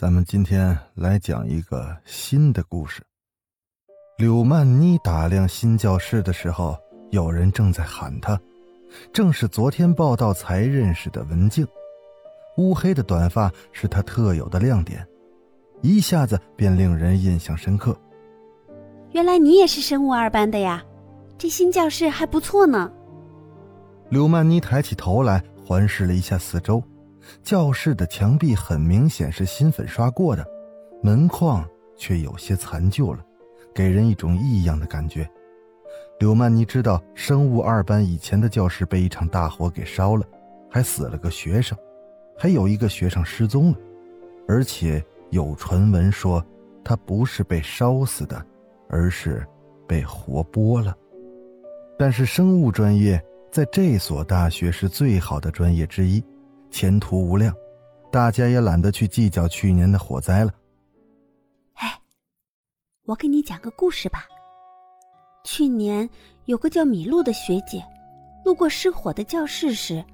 咱们今天来讲一个新的故事。柳曼妮打量新教室的时候，有人正在喊她，正是昨天报道才认识的文静。乌黑的短发是她特有的亮点，一下子便令人印象深刻。原来你也是生物二班的呀，这新教室还不错呢。柳曼妮抬起头来，环视了一下四周。教室的墙壁很明显是新粉刷过的，门框却有些残旧了，给人一种异样的感觉。柳曼妮知道，生物二班以前的教室被一场大火给烧了，还死了个学生，还有一个学生失踪了，而且有传闻说他不是被烧死的，而是被活剥了。但是生物专业在这所大学是最好的专业之一。前途无量，大家也懒得去计较去年的火灾了。哎，我给你讲个故事吧。去年有个叫米露的学姐，路过失火的教室时，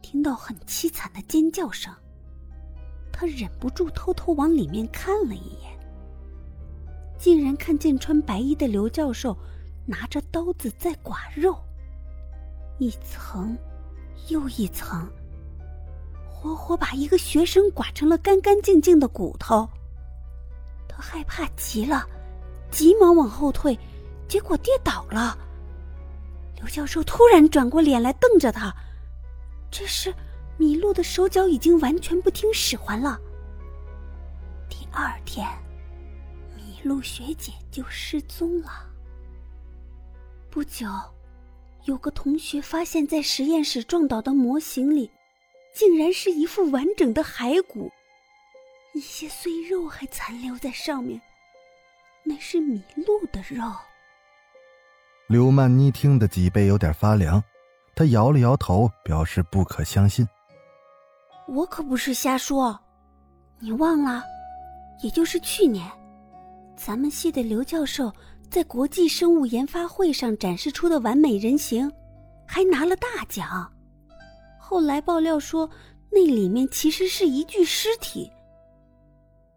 听到很凄惨的尖叫声，她忍不住偷偷往里面看了一眼，竟然看见穿白衣的刘教授拿着刀子在剐肉，一层又一层。活活把一个学生剐成了干干净净的骨头，他害怕极了，急忙往后退，结果跌倒了。刘教授突然转过脸来瞪着他，这时米露的手脚已经完全不听使唤了。第二天，米露学姐就失踪了。不久，有个同学发现，在实验室撞倒的模型里。竟然是一副完整的骸骨，一些碎肉还残留在上面，那是麋鹿的肉。刘曼妮听得脊背有点发凉，她摇了摇头，表示不可相信。我可不是瞎说，你忘了？也就是去年，咱们系的刘教授在国际生物研发会上展示出的完美人形，还拿了大奖。后来爆料说，那里面其实是一具尸体。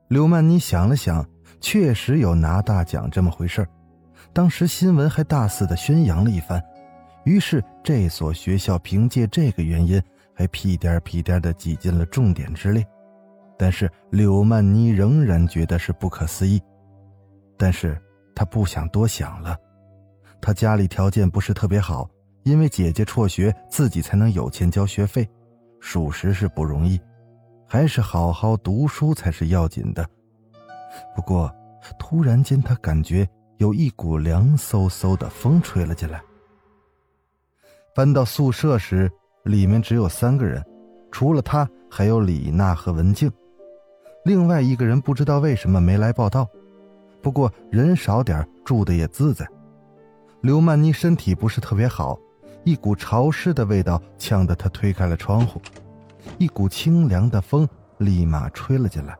刘曼妮想了想，确实有拿大奖这么回事当时新闻还大肆的宣扬了一番，于是这所学校凭借这个原因，还屁颠屁颠的挤进了重点之列。但是柳曼妮仍然觉得是不可思议，但是她不想多想了，她家里条件不是特别好。因为姐姐辍学，自己才能有钱交学费，属实是不容易，还是好好读书才是要紧的。不过，突然间他感觉有一股凉飕飕的风吹了进来。搬到宿舍时，里面只有三个人，除了他，还有李娜和文静，另外一个人不知道为什么没来报道。不过人少点，住的也自在。刘曼妮身体不是特别好。一股潮湿的味道呛得他推开了窗户，一股清凉的风立马吹了进来。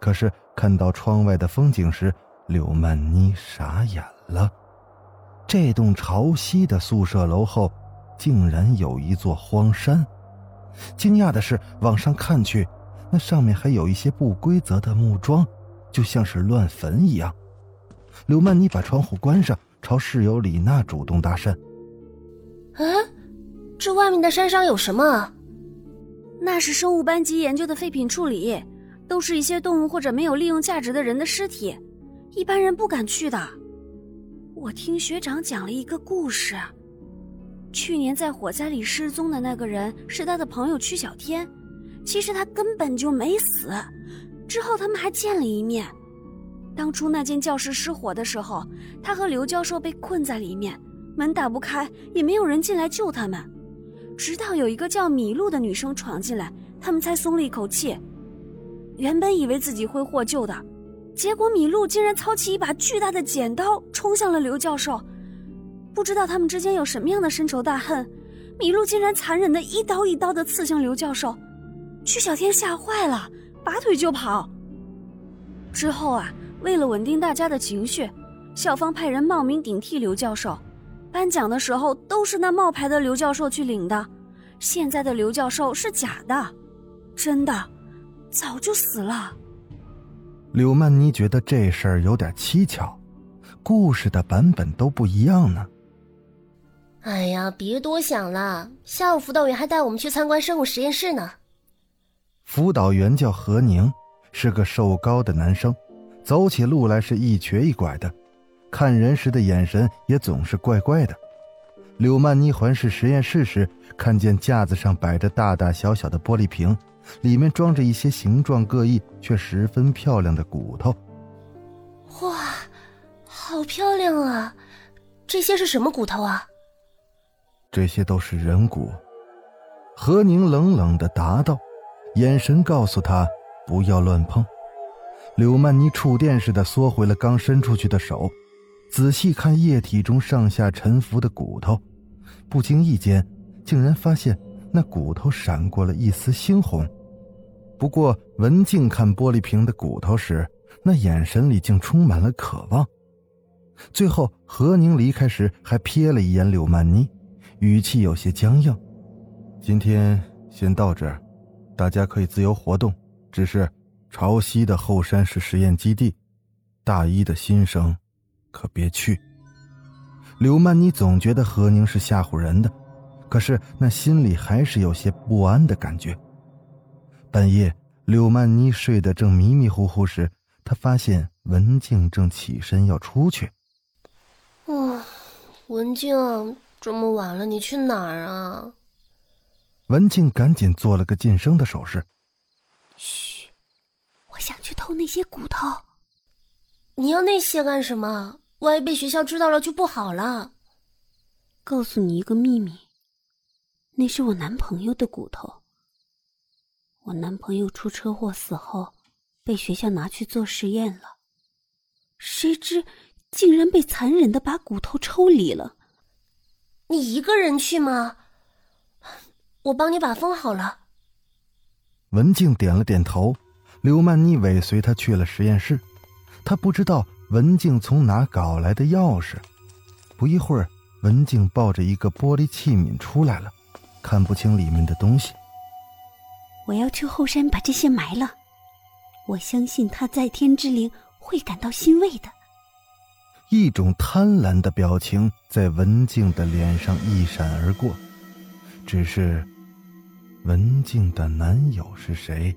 可是看到窗外的风景时，柳曼妮傻眼了。这栋朝西的宿舍楼后，竟然有一座荒山。惊讶的是，往上看去，那上面还有一些不规则的木桩，就像是乱坟一样。柳曼妮把窗户关上，朝室友李娜主动搭讪。嗯，这外面的山上有什么？那是生物班级研究的废品处理，都是一些动物或者没有利用价值的人的尸体，一般人不敢去的。我听学长讲了一个故事，去年在火灾里失踪的那个人是他的朋友曲小天，其实他根本就没死。之后他们还见了一面。当初那间教室失火的时候，他和刘教授被困在里面。门打不开，也没有人进来救他们，直到有一个叫米露的女生闯进来，他们才松了一口气。原本以为自己会获救的，结果米露竟然操起一把巨大的剪刀冲向了刘教授。不知道他们之间有什么样的深仇大恨，米露竟然残忍的一刀一刀的刺向刘教授。曲小天吓坏了，拔腿就跑。之后啊，为了稳定大家的情绪，校方派人冒名顶替刘教授，颁奖的时候都是那冒牌的刘教授去领的。现在的刘教授是假的，真的早就死了。柳曼妮觉得这事儿有点蹊跷，故事的版本都不一样呢。哎呀，别多想了，下午辅导员还带我们去参观生物实验室呢。辅导员叫何宁，是个瘦高的男生，走起路来是一瘸一拐的，看人时的眼神也总是怪怪的。柳曼妮环视实验室时，看见架子上摆着大大小小的玻璃瓶，里面装着一些形状各异却十分漂亮的骨头。哇，好漂亮啊！这些是什么骨头啊？这些都是人骨。何宁冷冷的答道，眼神告诉他不要乱碰。柳曼妮触电似的缩回了刚伸出去的手，仔细看液体中上下沉浮的骨头，不经意间竟然发现那骨头闪过了一丝猩红。不过文静看玻璃瓶的骨头时，那眼神里竟充满了渴望。最后，何宁离开时还瞥了一眼柳曼妮。语气有些僵硬。今天先到这儿，大家可以自由活动。只是潮汐的后山是实验基地，大一的新生可别去。柳曼妮总觉得何宁是吓唬人的，可是那心里还是有些不安的感觉。半夜，柳曼妮睡得正迷迷糊糊时，她发现文静正起身要出去。哇，文静。这么晚了，你去哪儿啊？文静赶紧做了个噤声的手势。嘘，我想去偷那些骨头。你要那些干什么？万一被学校知道了就不好了。告诉你一个秘密，那是我男朋友的骨头。我男朋友出车祸死后，被学校拿去做实验了，谁知竟然被残忍的把骨头抽离了。你一个人去吗？我帮你把风好了。文静点了点头，刘曼妮尾随他去了实验室。他不知道文静从哪搞来的钥匙。不一会儿，文静抱着一个玻璃器皿出来了，看不清里面的东西。我要去后山把这些埋了。我相信他在天之灵会感到欣慰的。一种贪婪的表情在文静的脸上一闪而过，只是，文静的男友是谁？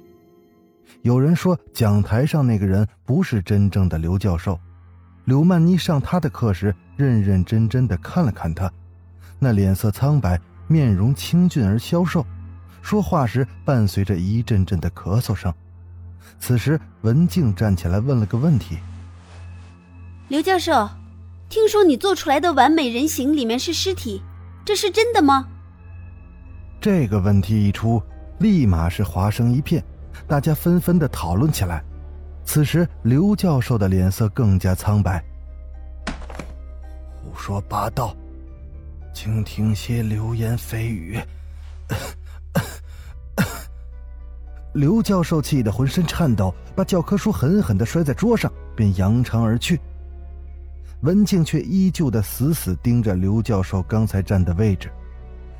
有人说讲台上那个人不是真正的刘教授。柳曼妮上他的课时，认认真真的看了看他，那脸色苍白，面容清俊而消瘦，说话时伴随着一阵阵的咳嗽声。此时，文静站起来问了个问题。刘教授，听说你做出来的完美人形里面是尸体，这是真的吗？这个问题一出，立马是哗声一片，大家纷纷的讨论起来。此时，刘教授的脸色更加苍白。胡说八道，请听些流言蜚语。刘教授气得浑身颤抖，把教科书狠狠的摔在桌上，便扬长而去。文静却依旧的死死盯着刘教授刚才站的位置，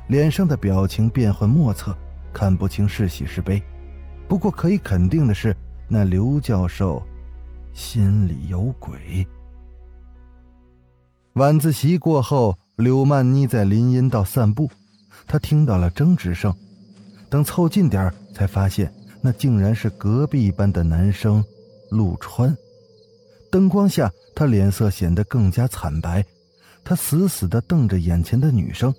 脸上的表情变幻莫测，看不清是喜是悲。不过可以肯定的是，那刘教授心里有鬼。晚自习过后，柳曼妮在林荫道散步，她听到了争执声，等凑近点才发现那竟然是隔壁班的男生陆川。灯光下，他脸色显得更加惨白。他死死地瞪着眼前的女生，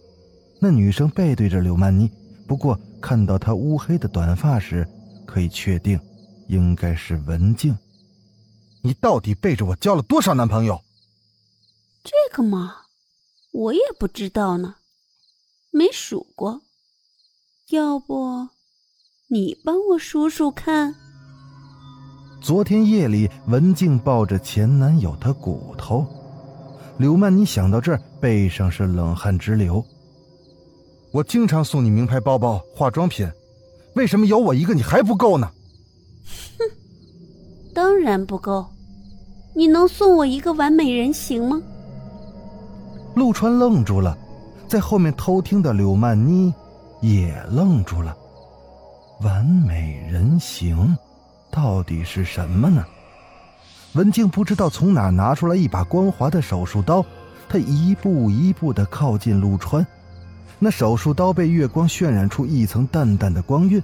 那女生背对着柳曼妮。不过看到她乌黑的短发时，可以确定，应该是文静。你到底背着我交了多少男朋友？这个嘛，我也不知道呢，没数过。要不，你帮我数数看。昨天夜里文静抱着前男友的骨头。柳曼妮想到这儿，背上是冷汗直流。我经常送你名牌包包、化妆品，为什么有我一个你还不够呢？哼，当然不够。你能送我一个完美人形吗？陆川愣住了，在后面偷听的柳曼妮也愣住了。完美人形，到底是什么呢？文静不知道从哪拿出来一把光滑的手术刀，她一步一步的靠近陆川。那手术刀被月光渲染出一层淡淡的光晕。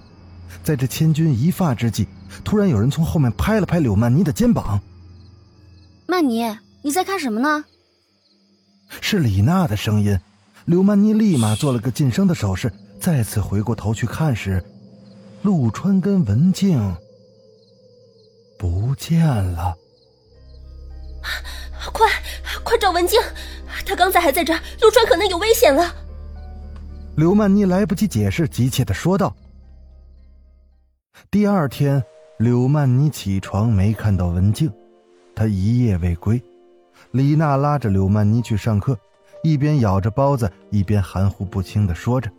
在这千钧一发之际，突然有人从后面拍了拍柳曼妮的肩膀。曼妮，你在看什么呢？是李娜的声音。柳曼妮立马做了个噤声的手势，再次回过头去看时，陆川跟文静不见了。快，快找文静！他刚才还在这儿，陆川可能有危险了。刘曼妮来不及解释，急切的说道。第二天，柳曼妮起床没看到文静。她一夜未归，李娜拉着柳曼妮去上课，一边咬着包子，一边含糊不清的说着：“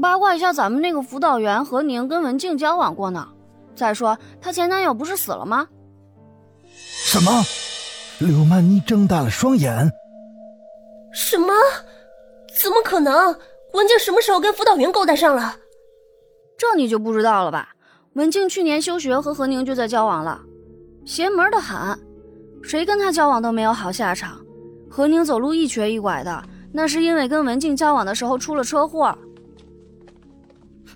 八卦一下，咱们那个辅导员何宁跟文静交往过呢。再说，她前男友不是死了吗？”什么？柳曼妮睁大了双眼。什么？怎么可能？文静什么时候跟辅导员勾搭上了？这你就不知道了吧？文静去年休学和何宁就在交往了。邪门的很，谁跟他交往都没有好下场。何宁走路一瘸一拐的，那是因为跟文静交往的时候出了车祸。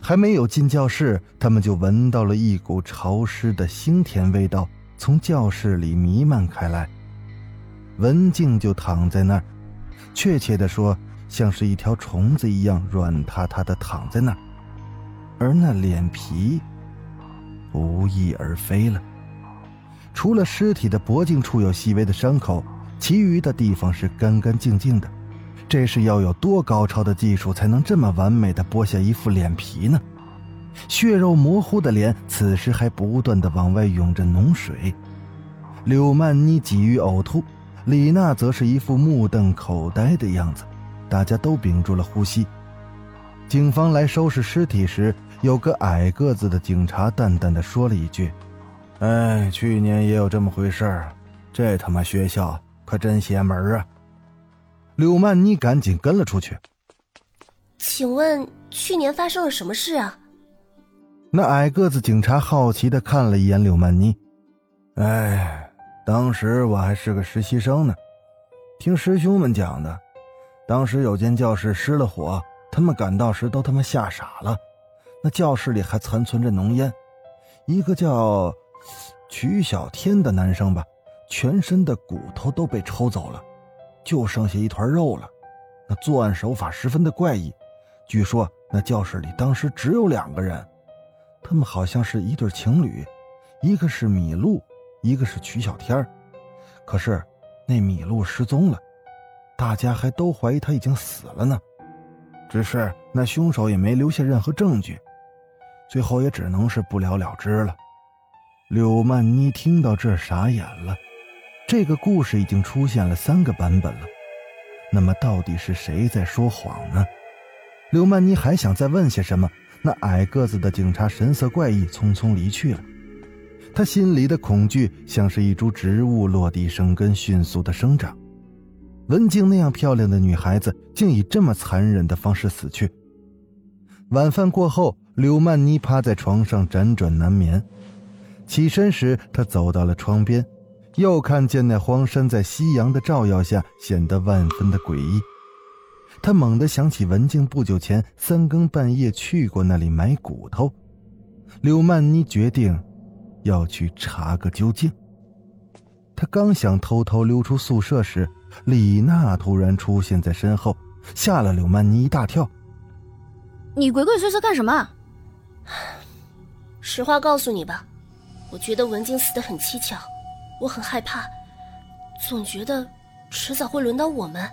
还没有进教室，他们就闻到了一股潮湿的腥甜味道从教室里弥漫开来。文静就躺在那儿，确切的说，像是一条虫子一样软塌塌的躺在那儿，而那脸皮不翼而飞了。除了尸体的脖颈处有细微的伤口，其余的地方是干干净净的。这是要有多高超的技术才能这么完美的剥下一副脸皮呢？血肉模糊的脸此时还不断的往外涌着脓水。柳曼妮急于呕吐，李娜则是一副目瞪口呆的样子。大家都屏住了呼吸。警方来收拾尸体时，有个矮个子的警察淡淡的说了一句。哎，去年也有这么回事儿，这他妈学校可真邪门啊！柳曼妮赶紧跟了出去。请问去年发生了什么事啊？那矮个子警察好奇的看了一眼柳曼妮。哎，当时我还是个实习生呢，听师兄们讲的，当时有间教室失了火，他们赶到时都他妈吓傻了，那教室里还残存着浓烟，一个叫……曲小天的男生吧，全身的骨头都被抽走了，就剩下一团肉了。那作案手法十分的怪异，据说那教室里当时只有两个人，他们好像是一对情侣，一个是米露，一个是曲小天可是那米露失踪了，大家还都怀疑他已经死了呢。只是那凶手也没留下任何证据，最后也只能是不了了之了。柳曼妮听到这傻眼了，这个故事已经出现了三个版本了，那么到底是谁在说谎呢？柳曼妮还想再问些什么，那矮个子的警察神色怪异，匆匆离去了。他心里的恐惧像是一株植物落地生根，迅速的生长。文静那样漂亮的女孩子，竟以这么残忍的方式死去。晚饭过后，柳曼妮趴在床上辗转难眠。起身时，他走到了窗边，又看见那荒山在夕阳的照耀下显得万分的诡异。他猛地想起文静不久前三更半夜去过那里买骨头，柳曼妮决定要去查个究竟。他刚想偷偷溜出宿舍时，李娜突然出现在身后，吓了柳曼妮一大跳。“你鬼鬼祟祟干什么？” 实话告诉你吧。我觉得文静死得很蹊跷，我很害怕，总觉得迟早会轮到我们。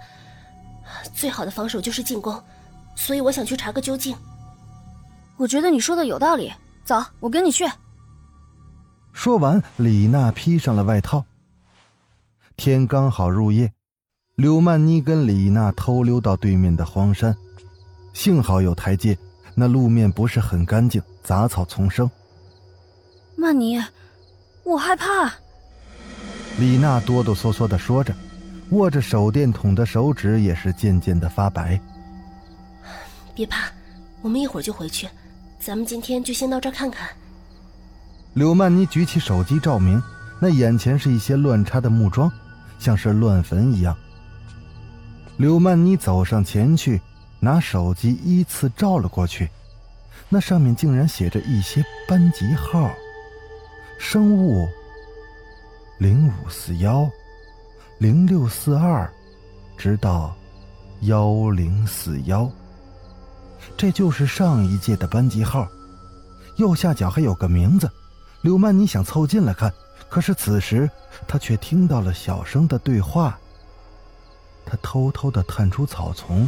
最好的防守就是进攻，所以我想去查个究竟。我觉得你说的有道理，走，我跟你去。说完，李娜披上了外套。天刚好入夜，柳曼妮跟李娜偷溜到对面的荒山，幸好有台阶，那路面不是很干净，杂草丛生。曼妮，我害怕。李娜哆哆嗦嗦的说着，握着手电筒的手指也是渐渐的发白。别怕，我们一会儿就回去，咱们今天就先到这儿看看。柳曼妮举起手机照明，那眼前是一些乱插的木桩，像是乱坟一样。柳曼妮走上前去，拿手机依次照了过去，那上面竟然写着一些班级号：生物零五四幺、零六四二，直到幺零四幺。这就是上一届的班级号，右下角还有个名字。柳曼妮想凑近了看，可是此时她却听到了小声的对话。她偷偷的探出草丛，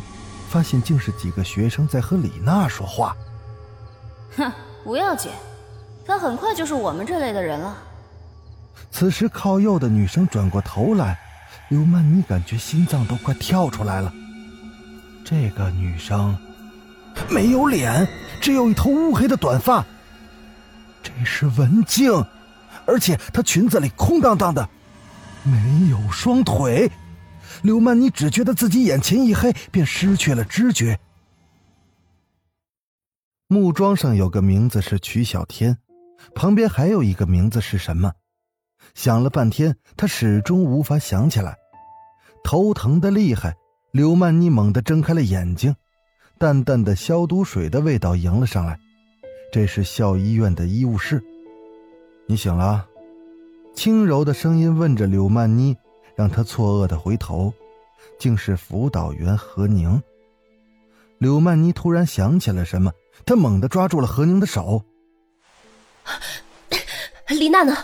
发现竟是几个学生在和李娜说话。哼，不要紧，她很快就是我们这类的人了。此时靠右的女生转过头来，刘曼妮感觉心脏都快跳出来了。这个女生没有脸，只有一头乌黑的短发。这是文静，而且她裙子里空荡荡的，没有双腿。刘曼妮只觉得自己眼前一黑，便失去了知觉。木桩上有个名字是曲小天，旁边还有一个名字是什么？想了半天，他始终无法想起来，头疼的厉害。刘曼妮猛地睁开了眼睛，淡淡的消毒水的味道迎了上来。这是校医院的医务室，你醒了？轻柔的声音问着柳曼妮，让他错愕的回头，竟是辅导员何宁。柳曼妮突然想起了什么，她猛地抓住了何宁的手。李娜呢？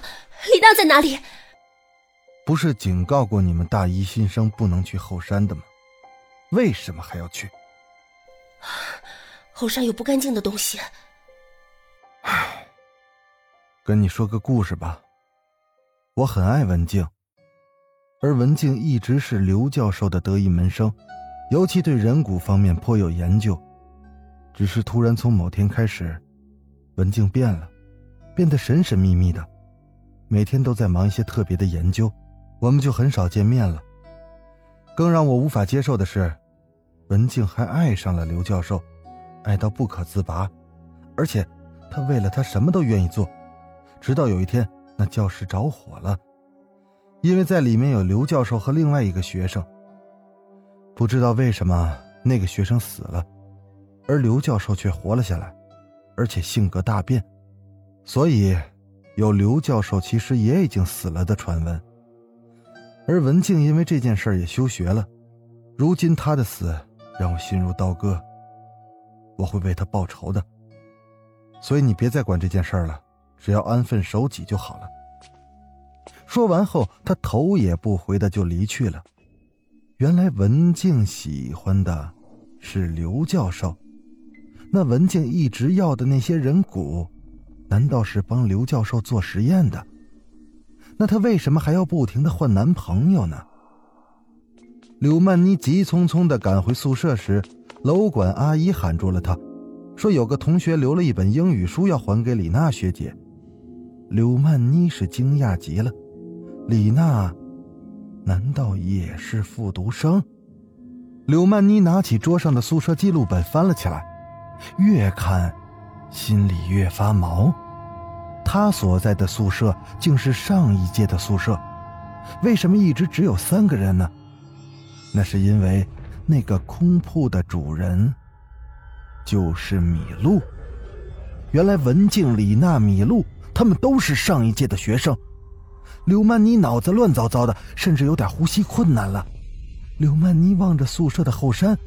李娜在哪里？不是警告过你们大一新生不能去后山的吗？为什么还要去？后山有不干净的东西。唉，跟你说个故事吧。我很爱文静，而文静一直是刘教授的得意门生，尤其对人骨方面颇有研究。只是突然从某天开始，文静变了，变得神神秘秘的，每天都在忙一些特别的研究，我们就很少见面了。更让我无法接受的是，文静还爱上了刘教授，爱到不可自拔，而且。他为了他什么都愿意做，直到有一天，那教室着火了，因为在里面有刘教授和另外一个学生。不知道为什么那个学生死了，而刘教授却活了下来，而且性格大变，所以有刘教授其实也已经死了的传闻。而文静因为这件事也休学了，如今他的死让我心如刀割，我会为他报仇的。所以你别再管这件事了，只要安分守己就好了。说完后，他头也不回的就离去了。原来文静喜欢的是刘教授，那文静一直要的那些人骨，难道是帮刘教授做实验的？那他为什么还要不停的换男朋友呢？柳曼妮急匆匆的赶回宿舍时，楼管阿姨喊住了她。说有个同学留了一本英语书要还给李娜学姐，柳曼妮是惊讶极了。李娜，难道也是复读生？柳曼妮拿起桌上的宿舍记录本翻了起来，越看，心里越发毛。她所在的宿舍竟是上一届的宿舍，为什么一直只有三个人呢？那是因为那个空铺的主人。就是米露。原来文静、李娜、米露，他们都是上一届的学生。柳曼妮脑子乱糟糟的，甚至有点呼吸困难了。柳曼妮望着宿舍的后山，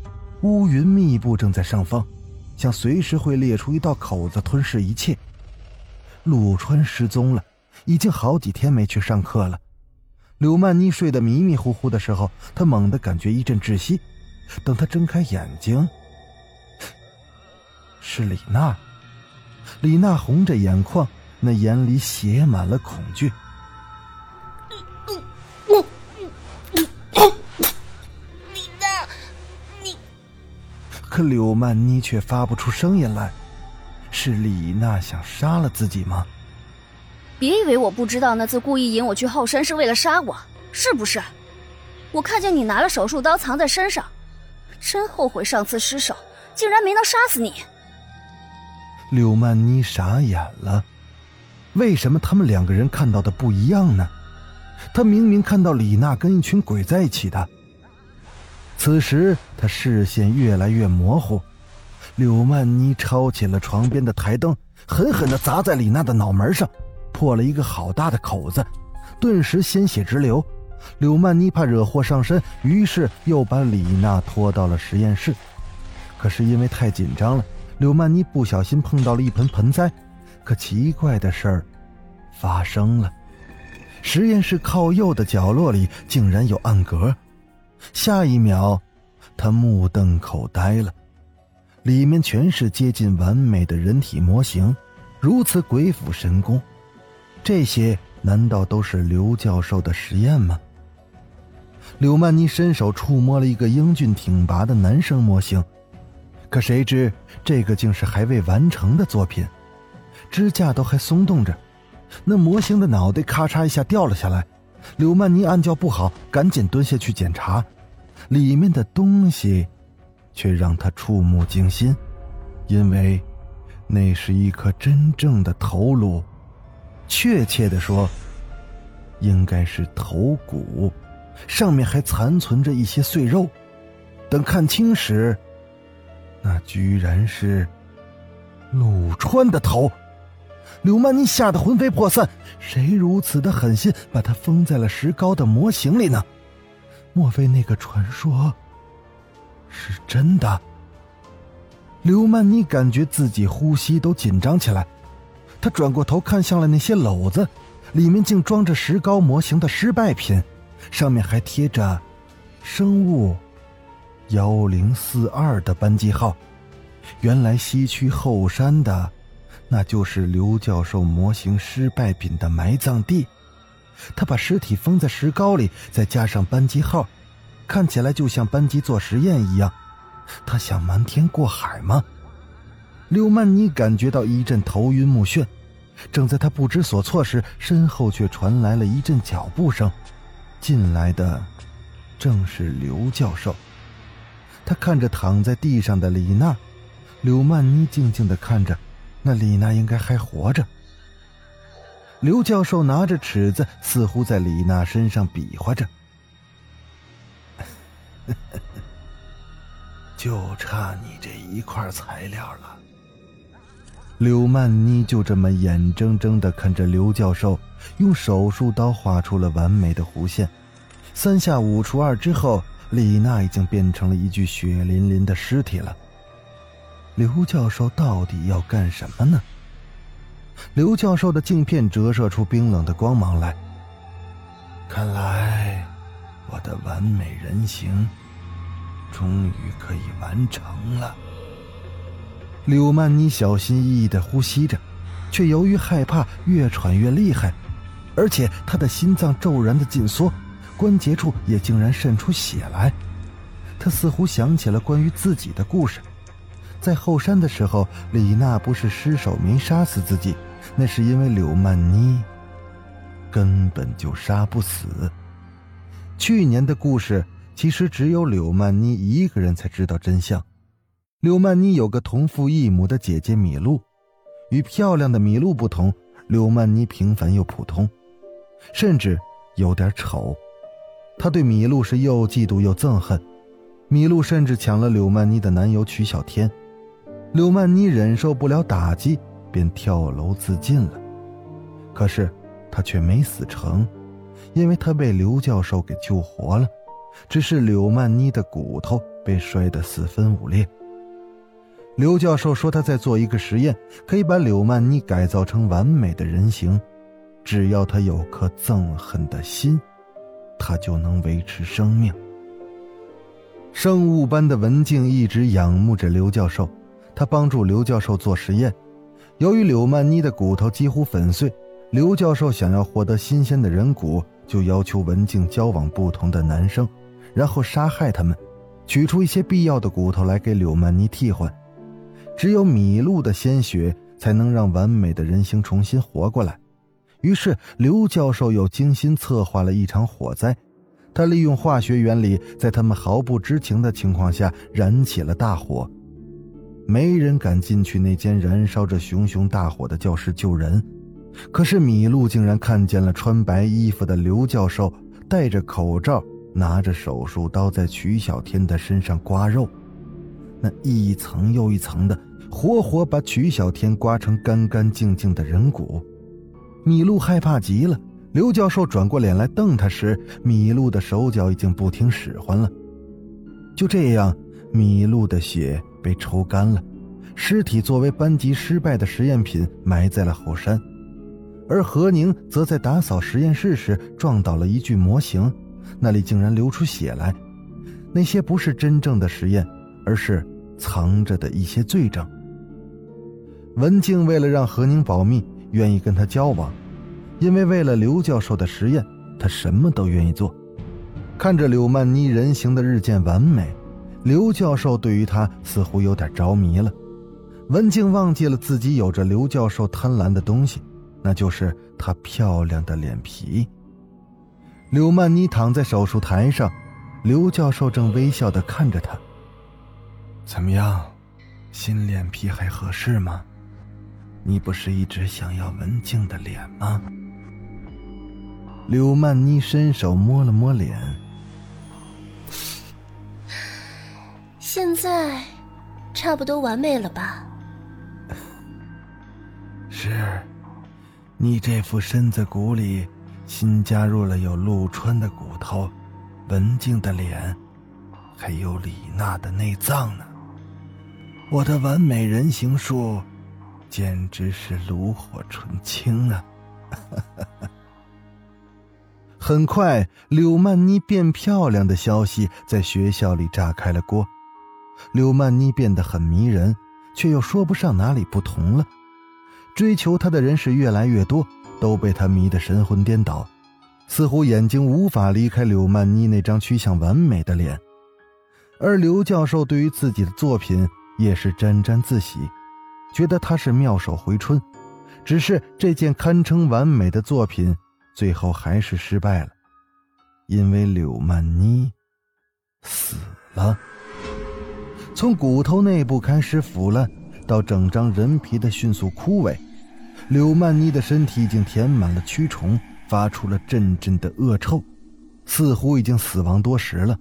乌云密布，正在上方，像随时会裂出一道口子吞噬一切。陆川失踪了，已经好几天没去上课了。柳曼妮睡得迷迷糊糊的时候，她猛地感觉一阵窒息。等她睁开眼睛。是李娜，李娜红着眼眶，那眼里写满了恐惧。可柳曼妮却发不出声音来。是李娜想杀了自己吗？别以为我不知道那次故意引我去后山是为了杀我，是不是？我看见你拿了手术刀藏在身上，真后悔上次失手，竟然没能杀死你。柳曼妮傻眼了，为什么他们两个人看到的不一样呢？他明明看到李娜跟一群鬼在一起的。此时他视线越来越模糊，柳曼妮抄起了床边的台灯，狠狠地砸在李娜的脑门上，破了一个好大的口子，顿时鲜血直流。柳曼妮怕惹祸上身，于是又把李娜拖到了实验室。可是因为太紧张了，柳曼妮不小心碰到了一盆盆栽。可奇怪的事儿发生了，实验室靠右的角落里竟然有暗格。下一秒，他目瞪口呆了，里面全是接近完美的人体模型，如此鬼斧神工，这些难道都是刘教授的实验吗？柳曼妮伸手触摸了一个英俊挺拔的男生模型，可谁知这个竟是还未完成的作品，支架都还松动着，那模型的脑袋咔嚓一下掉了下来。柳曼妮暗叫不好，赶紧蹲下去检查，里面的东西，却让她触目惊心，因为那是一颗真正的头颅，确切的说，应该是头骨。上面还残存着一些碎肉，等看清时，那居然是陆川的头。柳曼妮吓得魂飞魄散，谁如此的狠心把他封在了石膏的模型里呢？莫非那个传说是真的？刘曼妮感觉自己呼吸都紧张起来，她转过头看向了那些篓子，里面竟装着石膏模型的失败品。上面还贴着“生物幺零四二”的班机号，原来西区后山的，那就是刘教授模型失败品的埋葬地。他把尸体封在石膏里，再加上班级号，看起来就像班级做实验一样。他想瞒天过海吗？刘曼妮感觉到一阵头晕目眩，正在他不知所措时，身后却传来了一阵脚步声。进来的正是刘教授，他看着躺在地上的李娜，柳曼妮静静的看着，那李娜应该还活着。刘教授拿着尺子，似乎在李娜身上比划着，就差你这一块材料了。柳曼妮就这么眼睁睁的看着刘教授。用手术刀画出了完美的弧线，三下五除二之后，李娜已经变成了一具血淋淋的尸体了。刘教授到底要干什么呢？刘教授的镜片折射出冰冷的光芒来。看来，我的完美人形终于可以完成了。柳曼妮小心翼翼的呼吸着，却由于害怕，越喘越厉害。而且他的心脏骤然的紧缩，关节处也竟然渗出血来。他似乎想起了关于自己的故事，在后山的时候，李娜不是失手没杀死自己，那是因为柳曼妮根本就杀不死。去年的故事其实只有柳曼妮一个人才知道真相。柳曼妮有个同父异母的姐姐米露，与漂亮的米露不同，柳曼妮平凡又普通。甚至有点丑，他对米露是又嫉妒又憎恨。米露甚至抢了柳曼妮的男友曲小天，柳曼妮忍受不了打击，便跳楼自尽了。可是他却没死成，因为他被刘教授给救活了，只是柳曼妮的骨头被摔得四分五裂。刘教授说他在做一个实验，可以把柳曼妮改造成完美的人形。只要他有颗憎恨的心，他就能维持生命。生物班的文静一直仰慕着刘教授，他帮助刘教授做实验，由于柳曼妮的骨头几乎粉碎，刘教授想要获得新鲜的人骨，就要求文静交往不同的男生，然后杀害他们，取出一些必要的骨头来给柳曼妮替换。只有米露的鲜血才能让完美的人形重新活过来。于是，刘教授又精心策划了一场火灾。他利用化学原理，在他们毫不知情的情况下燃起了大火。没人敢进去那间燃烧着熊熊大火的教室救人，可是米露竟然看见了穿白衣服的刘教授戴着口罩，拿着手术刀在曲小天的身上刮肉，那一层又一层的，活活把曲小天刮成干干净净的人骨。米露害怕极了。刘教授转过脸来瞪他时，米露的手脚已经不听使唤了。就这样，米露的血被抽干了，尸体作为班级失败的实验品埋在了后山。而何宁则在打扫实验室时撞倒了一具模型，那里竟然流出血来。那些不是真正的实验，而是藏着的一些罪证。文静为了让何宁保密，愿意跟他交往。因为为了刘教授的实验，他什么都愿意做。看着柳曼妮人形的日渐完美，刘教授对于她似乎有点着迷了。文静忘记了自己有着刘教授贪婪的东西，那就是她漂亮的脸皮。柳曼妮躺在手术台上，刘教授正微笑的看着她。怎么样，新脸皮还合适吗？你不是一直想要文静的脸吗？柳曼妮伸手摸了摸脸，现在差不多完美了吧？是，你这副身子骨里新加入了有陆川的骨头、文静的脸，还有李娜的内脏呢。我的完美人形术，简直是炉火纯青啊！很快，柳曼妮变漂亮的消息在学校里炸开了锅。柳曼妮变得很迷人，却又说不上哪里不同了。追求她的人是越来越多，都被她迷得神魂颠倒，似乎眼睛无法离开柳曼妮那张趋向完美的脸。而刘教授对于自己的作品也是沾沾自喜，觉得他是妙手回春。只是这件堪称完美的作品。最后还是失败了，因为柳曼妮死了。从骨头内部开始腐烂，到整张人皮的迅速枯萎，柳曼妮的身体已经填满了蛆虫，发出了阵阵的恶臭，似乎已经死亡多时了。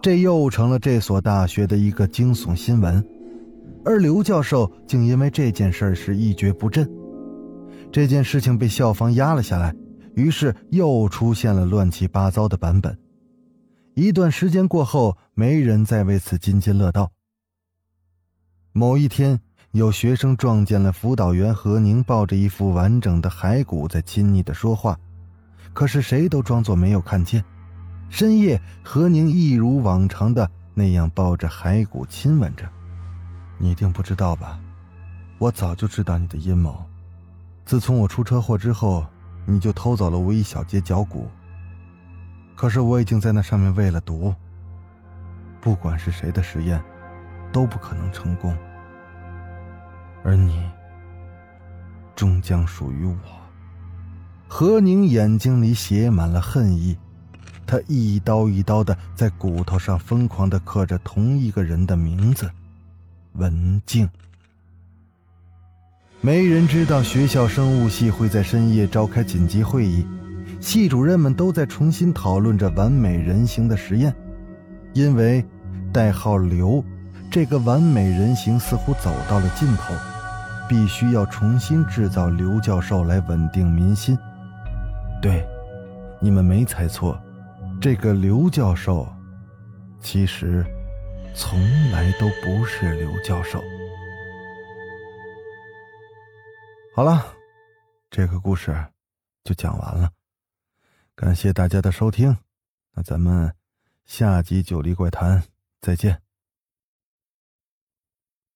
这又成了这所大学的一个惊悚新闻，而刘教授竟因为这件事是一蹶不振。这件事情被校方压了下来。于是又出现了乱七八糟的版本。一段时间过后，没人再为此津津乐道。某一天，有学生撞见了辅导员何宁抱着一副完整的骸骨在亲昵的说话，可是谁都装作没有看见。深夜，何宁一如往常的那样抱着骸骨亲吻着。你一定不知道吧？我早就知道你的阴谋。自从我出车祸之后。你就偷走了我一小截脚骨。可是我已经在那上面喂了毒。不管是谁的实验，都不可能成功。而你，终将属于我。何宁眼睛里写满了恨意，他一刀一刀的在骨头上疯狂的刻着同一个人的名字：文静。没人知道学校生物系会在深夜召开紧急会议，系主任们都在重新讨论着完美人形的实验，因为代号刘这个完美人形似乎走到了尽头，必须要重新制造刘教授来稳定民心。对，你们没猜错，这个刘教授其实从来都不是刘教授。好了，这个故事就讲完了。感谢大家的收听，那咱们下集《九黎怪谈》再见。